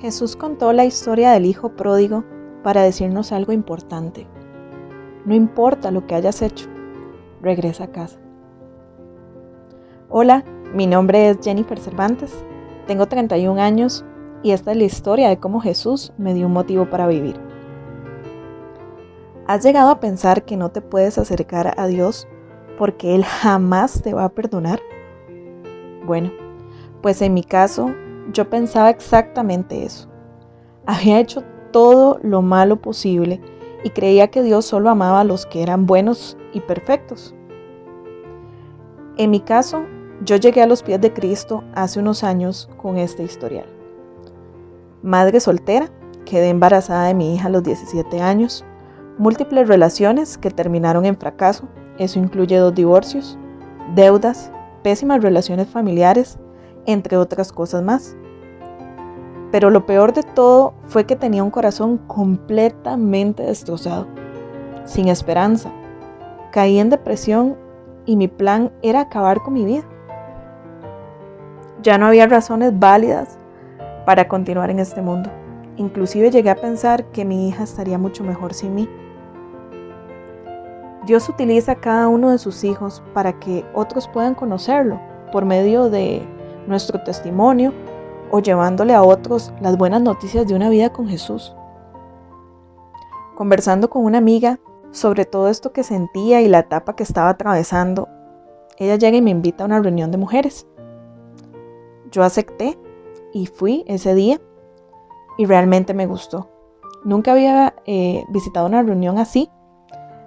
Jesús contó la historia del Hijo pródigo para decirnos algo importante. No importa lo que hayas hecho, regresa a casa. Hola, mi nombre es Jennifer Cervantes, tengo 31 años y esta es la historia de cómo Jesús me dio un motivo para vivir. ¿Has llegado a pensar que no te puedes acercar a Dios porque Él jamás te va a perdonar? Bueno, pues en mi caso yo pensaba exactamente eso. Había hecho todo lo malo posible y creía que Dios solo amaba a los que eran buenos y perfectos. En mi caso, yo llegué a los pies de Cristo hace unos años con este historial. Madre soltera, quedé embarazada de mi hija a los 17 años, múltiples relaciones que terminaron en fracaso, eso incluye dos divorcios, deudas, pésimas relaciones familiares, entre otras cosas más. Pero lo peor de todo fue que tenía un corazón completamente destrozado, sin esperanza. Caí en depresión y mi plan era acabar con mi vida. Ya no había razones válidas para continuar en este mundo. Inclusive llegué a pensar que mi hija estaría mucho mejor sin mí. Dios utiliza cada uno de sus hijos para que otros puedan conocerlo por medio de nuestro testimonio o llevándole a otros las buenas noticias de una vida con Jesús. Conversando con una amiga sobre todo esto que sentía y la etapa que estaba atravesando, ella llega y me invita a una reunión de mujeres. Yo acepté y fui ese día y realmente me gustó. Nunca había eh, visitado una reunión así.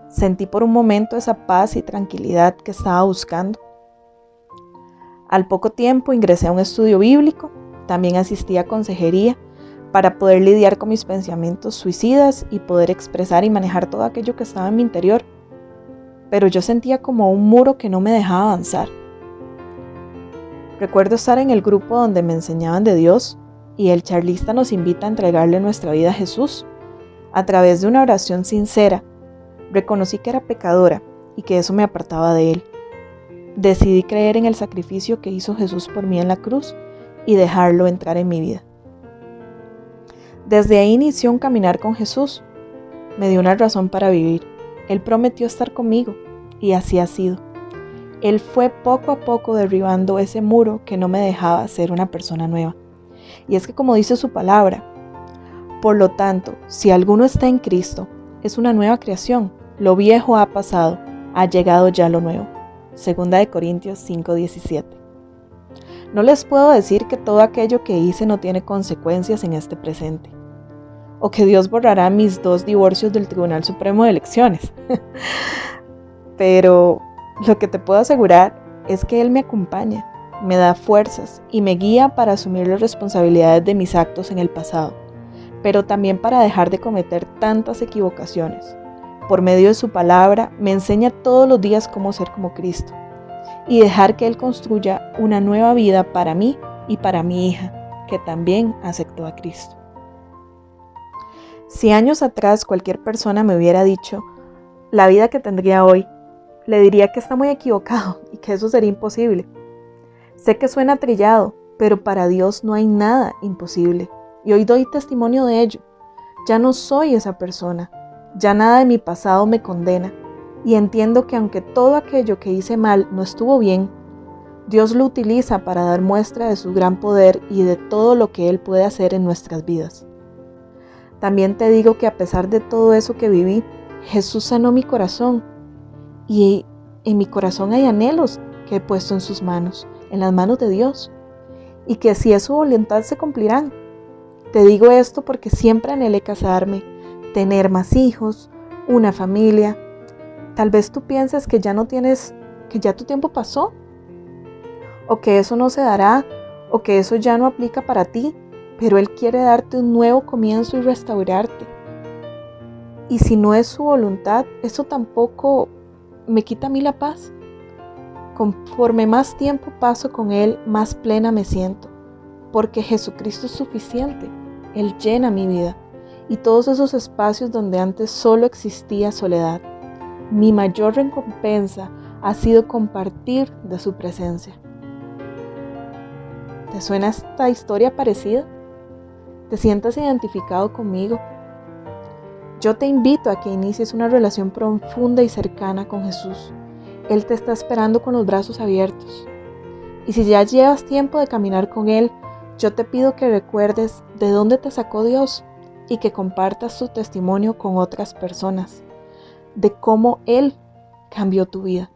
Sentí por un momento esa paz y tranquilidad que estaba buscando. Al poco tiempo ingresé a un estudio bíblico también asistí a consejería para poder lidiar con mis pensamientos suicidas y poder expresar y manejar todo aquello que estaba en mi interior. Pero yo sentía como un muro que no me dejaba avanzar. Recuerdo estar en el grupo donde me enseñaban de Dios y el charlista nos invita a entregarle nuestra vida a Jesús. A través de una oración sincera, reconocí que era pecadora y que eso me apartaba de Él. Decidí creer en el sacrificio que hizo Jesús por mí en la cruz y dejarlo entrar en mi vida. Desde ahí inició un caminar con Jesús. Me dio una razón para vivir. Él prometió estar conmigo y así ha sido. Él fue poco a poco derribando ese muro que no me dejaba ser una persona nueva. Y es que como dice su palabra, por lo tanto, si alguno está en Cristo, es una nueva creación. Lo viejo ha pasado, ha llegado ya lo nuevo. Segunda de Corintios 5:17. No les puedo decir que todo aquello que hice no tiene consecuencias en este presente, o que Dios borrará mis dos divorcios del Tribunal Supremo de Elecciones. Pero lo que te puedo asegurar es que Él me acompaña, me da fuerzas y me guía para asumir las responsabilidades de mis actos en el pasado, pero también para dejar de cometer tantas equivocaciones. Por medio de su palabra me enseña todos los días cómo ser como Cristo y dejar que Él construya una nueva vida para mí y para mi hija, que también aceptó a Cristo. Si años atrás cualquier persona me hubiera dicho la vida que tendría hoy, le diría que está muy equivocado y que eso sería imposible. Sé que suena trillado, pero para Dios no hay nada imposible. Y hoy doy testimonio de ello. Ya no soy esa persona. Ya nada de mi pasado me condena y entiendo que aunque todo aquello que hice mal no estuvo bien, Dios lo utiliza para dar muestra de su gran poder y de todo lo que Él puede hacer en nuestras vidas. También te digo que a pesar de todo eso que viví, Jesús sanó mi corazón y en mi corazón hay anhelos que he puesto en sus manos, en las manos de Dios, y que si es su voluntad se cumplirán. Te digo esto porque siempre anhelé casarme, tener más hijos, una familia, Tal vez tú pienses que ya no tienes, que ya tu tiempo pasó, o que eso no se dará, o que eso ya no aplica para ti, pero Él quiere darte un nuevo comienzo y restaurarte. Y si no es su voluntad, eso tampoco me quita a mí la paz. Conforme más tiempo paso con Él, más plena me siento, porque Jesucristo es suficiente. Él llena mi vida y todos esos espacios donde antes solo existía soledad. Mi mayor recompensa ha sido compartir de su presencia. ¿Te suena esta historia parecida? te sientas identificado conmigo. Yo te invito a que inicies una relación profunda y cercana con Jesús. Él te está esperando con los brazos abiertos. Y si ya llevas tiempo de caminar con Él, yo te pido que recuerdes de dónde te sacó Dios y que compartas tu testimonio con otras personas, de cómo Él cambió tu vida.